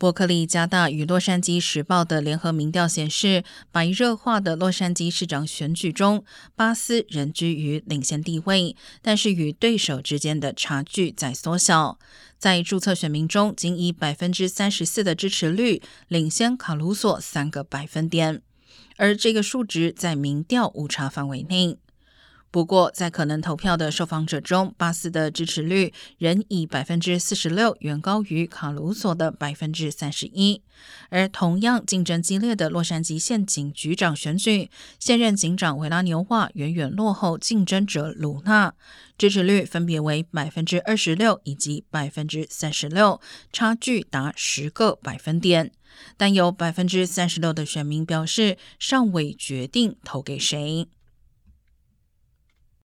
伯克利加大与洛杉矶时报的联合民调显示，白热化的洛杉矶市长选举中，巴斯仍居于领先地位，但是与对手之间的差距在缩小。在注册选民中，仅以百分之三十四的支持率领先卡鲁索三个百分点，而这个数值在民调误差范围内。不过，在可能投票的受访者中，巴斯的支持率仍以百分之四十六远高于卡鲁索的百分之三十一。而同样竞争激烈的洛杉矶县警局长选举，现任警长维拉纽瓦远远落后竞争者鲁纳，支持率分别为百分之二十六以及百分之三十六，差距达十个百分点。但有百分之三十六的选民表示尚未决定投给谁。